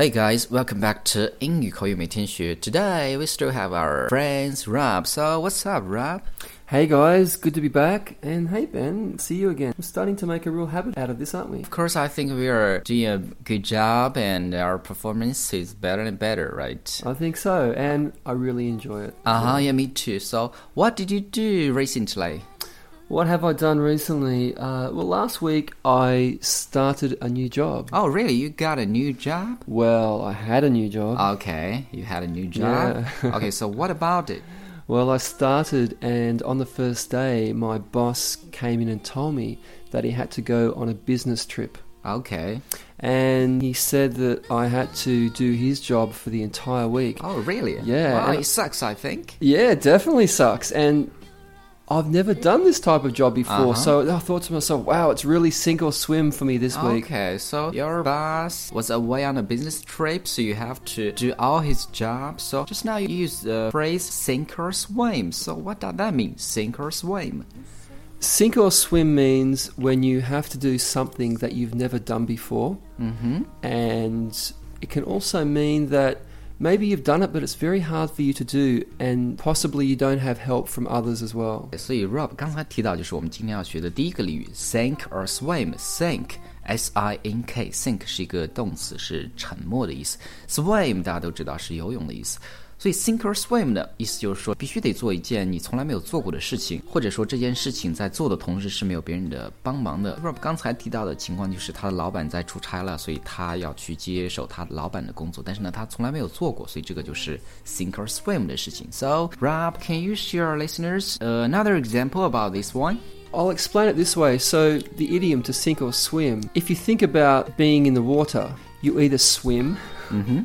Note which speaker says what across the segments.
Speaker 1: Hey guys, welcome back to 英语口语每天学. Today we still have our friends Rob. So what's up, Rob?
Speaker 2: Hey guys, good to be back. And hey Ben, see you again. We're starting to make a real habit out of this, aren't we?
Speaker 1: Of course, I think we are doing a good job and our performance is better and better, right?
Speaker 2: I think so, and I really enjoy it.
Speaker 1: Uh huh, yeah, me too. So, what did you do recently?
Speaker 2: What have I done recently? Uh, well, last week I started a new job.
Speaker 1: Oh, really? You got a new job?
Speaker 2: Well, I had a new job.
Speaker 1: Okay, you had a new job.
Speaker 2: Yeah.
Speaker 1: okay, so what about it?
Speaker 2: Well, I started, and on the first day, my boss came in and told me that he had to go on a business trip.
Speaker 1: Okay.
Speaker 2: And he said that I had to do his job for the entire week.
Speaker 1: Oh, really?
Speaker 2: Yeah,
Speaker 1: Wow, it sucks, I think.
Speaker 2: Yeah, definitely sucks. And I've never done this type of job before.
Speaker 1: Uh-huh.
Speaker 2: So I thought to myself, wow, it's really sink or swim for me this week.
Speaker 1: Okay, so your boss was away on a business trip, so you have to do all his job. So just now you used the phrase sink or swim. So what does that mean? Sink or swim?
Speaker 2: Sink or swim means when you have to do something that you've never done before.
Speaker 1: Mm-hmm.
Speaker 2: And it can also mean that maybe you've done it, but it's very hard for you to do. And possibly you don't have help from others as well.
Speaker 1: 所以 Rob 刚才提到就是我们今天要学的第一个俚语 sink or swim。sink S I N K sink 是一个动词，是沉没的意思。swim 大家都知道是游泳的意思。 所以 sink or swim 的意思就是说，必须得做一件你从来没有做过的事情，或者说这件事情在做的同时是没有别人的帮忙的。Rob 刚才提到的情况就是他的老板在出差了，所以他要去接手他老板的工作，但是呢，他从来没有做过，所以这个就是 sink or swim 的事情。So Rob, can you share our listeners uh, another example about this one?
Speaker 2: I'll explain it this way. So, the idiom to sink or swim, if you think about being in the water, you either swim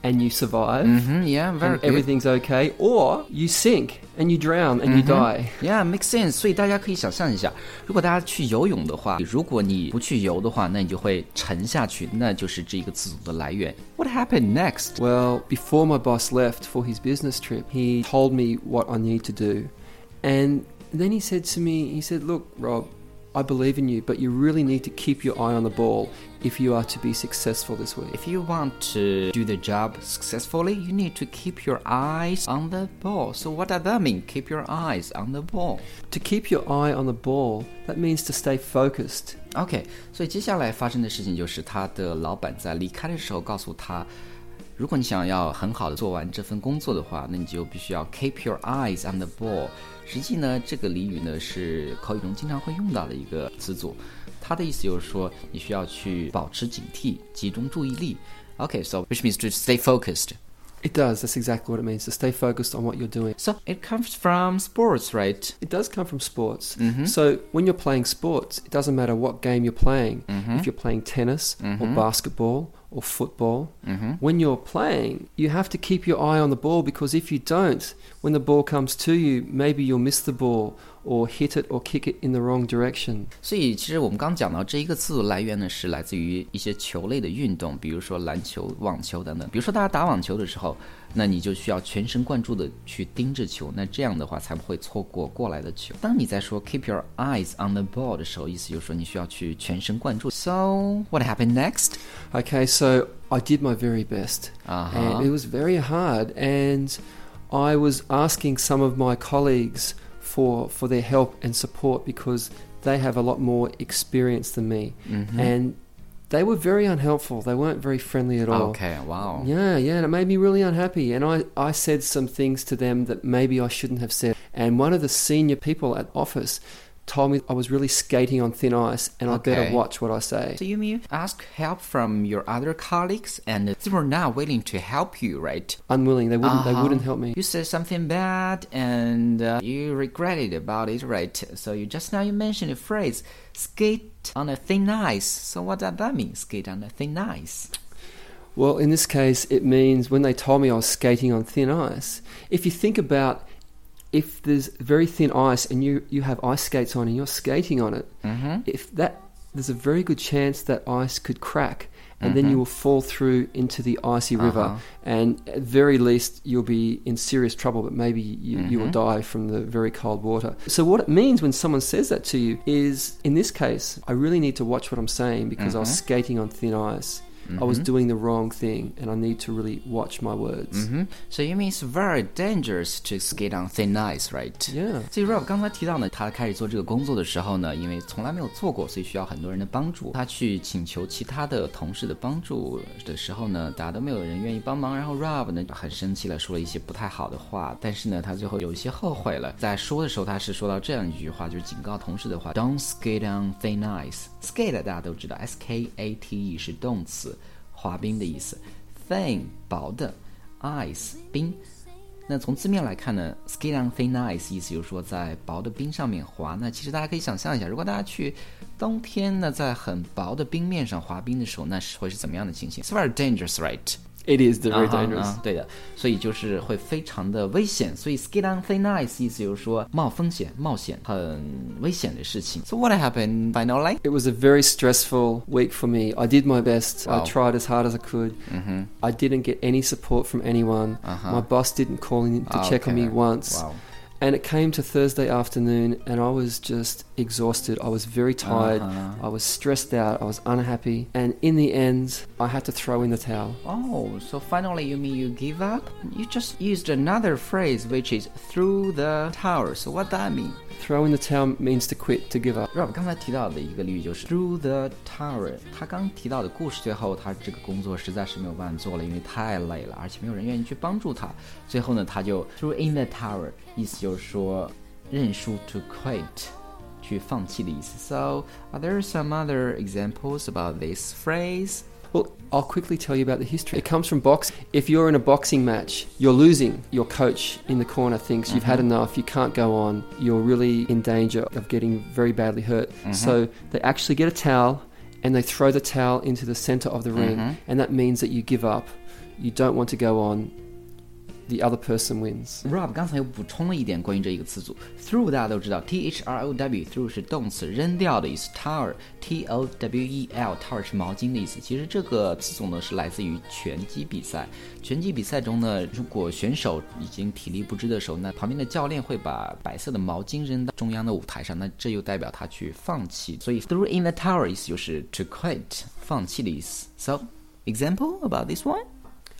Speaker 2: and you survive.
Speaker 1: Mm-hmm, yeah, very
Speaker 2: and
Speaker 1: good.
Speaker 2: everything's okay, or you sink and you drown and you die.
Speaker 1: Yeah, makes sense. 所以大家可以想象一下，如果大家去游泳的话，如果你不去游的话，那你就会沉下去，那就是这个字组的来源。What happened next?
Speaker 2: Well, before my boss left for his business trip, he told me what I need to do. And then he said to me, he said, Look, Rob, I believe in you, but you really need to keep your eye on the ball if you are to be successful this week.
Speaker 1: If you want to do the job successfully, you need to keep your eyes on the ball. So what does that mean? Keep your eyes on the ball.
Speaker 2: To keep your eye on the ball, that means to stay focused.
Speaker 1: OK，所以接下来发生的事情就是他的老板在离开的时候告诉他， 如果你想要很好的做完这份工作的话，那你就必须要 keep your eyes on the ball。实际呢，这个俚语呢是口语中经常会用到的一个词组，它的意思就是说你需要去保持警惕，集中注意力。OK，so、which means to stay focused。
Speaker 2: It does, that's exactly what it means to stay focused on what you're doing.
Speaker 1: So it comes from sports, right?
Speaker 2: It does come from sports.
Speaker 1: Mhm.
Speaker 2: So when you're playing sports, it doesn't matter what game you're playing.
Speaker 1: Mhm.
Speaker 2: If you're playing tennis or
Speaker 1: Mhm.
Speaker 2: basketball or football,
Speaker 1: Mhm.
Speaker 2: when you're playing, you have to keep your eye on the ball because if you don't, when the ball comes to you, maybe you'll miss the ball or hit it or kick it in the wrong direction.
Speaker 1: 所以，其实我们刚讲到这一个字的来源呢，是来自于一些球类的运动，比如说篮球、网球等等。比如说，大家打网球的时候，那你就需要全神贯注的去盯着球，那这样的话才不会错过过来的球。当你在说 keep your eyes on the ball 的时候，意思就是说你需要去全神贯注。So what happened next?
Speaker 2: Okay, so I did my very best.
Speaker 1: Uh-huh.
Speaker 2: And it was very hard. And I was asking some of my colleagues for, for their help and support because they have a lot more experience than me.
Speaker 1: Mhm.
Speaker 2: And they were very unhelpful. They weren't very friendly at all.
Speaker 1: Okay, wow.
Speaker 2: Yeah, yeah, and it made me really unhappy. And I, I said some things to them that maybe I shouldn't have said. And one of the senior people at office told me I was really skating on thin ice and I better watch what I say.
Speaker 1: So you mean ask help from your other colleagues, and they were not willing to help you, right?
Speaker 2: Unwilling, they wouldn't, they
Speaker 1: Uh-huh.
Speaker 2: wouldn't help me.
Speaker 1: You said something bad and uh, you regretted about it, right? So you just now you mentioned the phrase "skate on a thin ice." So what does that mean? Skate on a thin ice.
Speaker 2: Well, in this case, it means when they told me I was skating on thin ice, if you think about if there's very thin ice and you, you have ice skates on and you're skating on it,
Speaker 1: Mm-hmm.
Speaker 2: if that there's a very good chance that ice could crack and then you will fall through into the icy river
Speaker 1: Uh-huh.
Speaker 2: and at very least you'll be in serious trouble but maybe you, you will die from the very cold water. So what it means when someone says that to you is in this case i really need to watch what i'm saying because i was skating on thin ice I was doing the wrong thing, and I need to really watch my words.
Speaker 1: 嗯哼，So you mean it's very dangerous to skate on thin ice, right?
Speaker 2: Yeah.
Speaker 1: 所以 Rob 刚才提到呢，他开始做这个工作的时候呢，因为从来没有做过，所以需要很多人的帮助。他去请求其他的同事的帮助的时候呢，大家都没有人愿意帮忙。然后 Rob 呢很生气了，说了一些不太好的话。但是呢，他最后有一些后悔了。在说的时候，他是说到这样一句话，就是警告同事的话：Don't skate on thin ice. Skate 大家都知道，S K A T E 是动词，滑冰的意思。Thin 薄的，ice 冰。那从字面来看呢，skate on thin ice 意思就是说在薄的冰上面滑。那其实大家可以想象一下，如果大家去冬天呢，在很薄的冰面上滑冰的时候，那是会是怎么样的情形？It's very dangerous, right?
Speaker 2: It is very
Speaker 1: 啊哈
Speaker 2: dangerous.
Speaker 1: 啊对的，所以就是会非常的危险。所以 skate on thin ice 意思就是说冒风险、冒险、很危险的事情。So what happened finally?
Speaker 2: It was a very stressful week for me. I did my best.
Speaker 1: Wow.
Speaker 2: I tried as hard as I could. I didn't get any support from anyone.
Speaker 1: Uh-huh.
Speaker 2: My boss didn't call in to check on me
Speaker 1: Okay.
Speaker 2: once.
Speaker 1: Wow.
Speaker 2: And it came to Thursday afternoon, and I was just exhausted. I was very tired.
Speaker 1: Uh-huh.
Speaker 2: I was stressed out. I was unhappy. And in the end, I had to throw in the towel.
Speaker 1: Oh, so finally you mean you give up? You just used another phrase which is through the tower. So what that mean?
Speaker 2: Throw in the towel means to quit, to give up.
Speaker 1: Rob 刚才提到的一个俚语就是 through the tower。他刚提到的故事最后，他这个工作实在是没有办法做了，因为太累了，而且没有人愿意去帮助他。最后呢，他就 through in the tower，意思就是说认输 to quit， 去放弃的意思。So are there some other examples about this phrase?
Speaker 2: Well, I'll quickly tell you about the history. It comes from boxing. If you're in a boxing match, you're losing. Your coach in the corner thinks you've had enough, you can't go on, you're really in danger of getting very badly hurt. So they actually get a towel and they throw the towel into the center of the ring, and that means that you give up. You don't want to go on. The other person wins.
Speaker 1: Rob 刚才又补充了一点关于这一个词组，through 大家都知道，T H R O W，through 是动词，扔掉的意思，tower，T O W E L，tower 是毛巾的意思。其实这个词组呢是来自于拳击比赛。拳击比赛中呢，如果选手已经体力不支的时候，那旁边的教练会把白色的毛巾扔到中央的舞台上，那这又代表他去放弃。所以 through in the tower 意思就是 to quit，放弃的意思。So example about this one?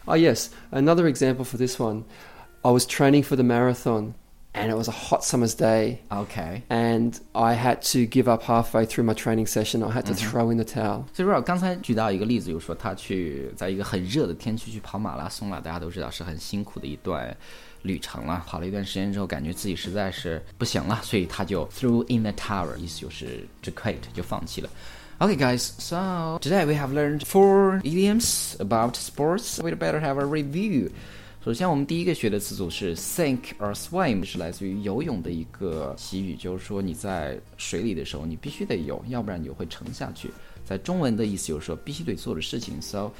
Speaker 2: Oh, yes. Another example for this one. I was training for the marathon, and it was a hot summer's day.
Speaker 1: Okay.
Speaker 2: and I had to give up halfway through my training session. I had to throw in the towel.
Speaker 1: 所以 Rob 刚才举到一个例子，就是说他去在一个很热的天气去跑马拉松了，大家都知道是很辛苦的一段旅程了。跑了一段时间之后，感觉自己实在是不行了，所以他就 threw in the tower，意思就是 to quit，就放弃了。 Okay, guys, so today we have learned four idioms about sports. We'd better have a review. 首先，我们第一个学的词组是 sink or swim，是来自于游泳的一个习语，就是说你在水里的时候，你必须得游，要不然你就会沉下去。在中文的意思就是说必须得做的事情。So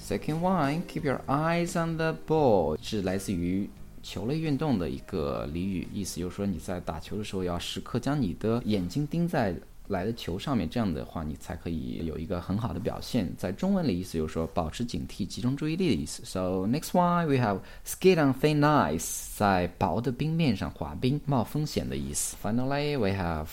Speaker 1: second one, keep your eyes on the ball，是来自于球类运动的一个俚语，意思就是说你在打球的时候要时刻将你的眼睛盯在来的球上面，这样的话你才可以有一个很好的表现。在中文里意思就是说保持警惕、集中注意力的意思。So next one we have skate on thin ice，在薄的冰面上滑冰，冒风险的意思。Finally we have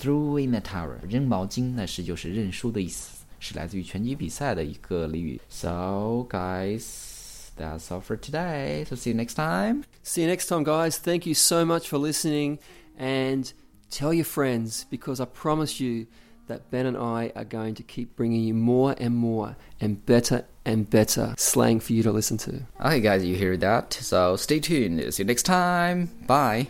Speaker 1: throw in the tower，扔毛巾，那是就是认输的意思，是来自于拳击比赛的一个俚语。So guys。That's all for today. So see you next time.
Speaker 2: See you next time, guys. Thank you so much for listening and tell your friends because I promise you that Ben and I are going to keep bringing you more and more and better and better slang for you to listen to.
Speaker 1: Okay, guys, you hear that? So stay tuned. See you next time. Bye.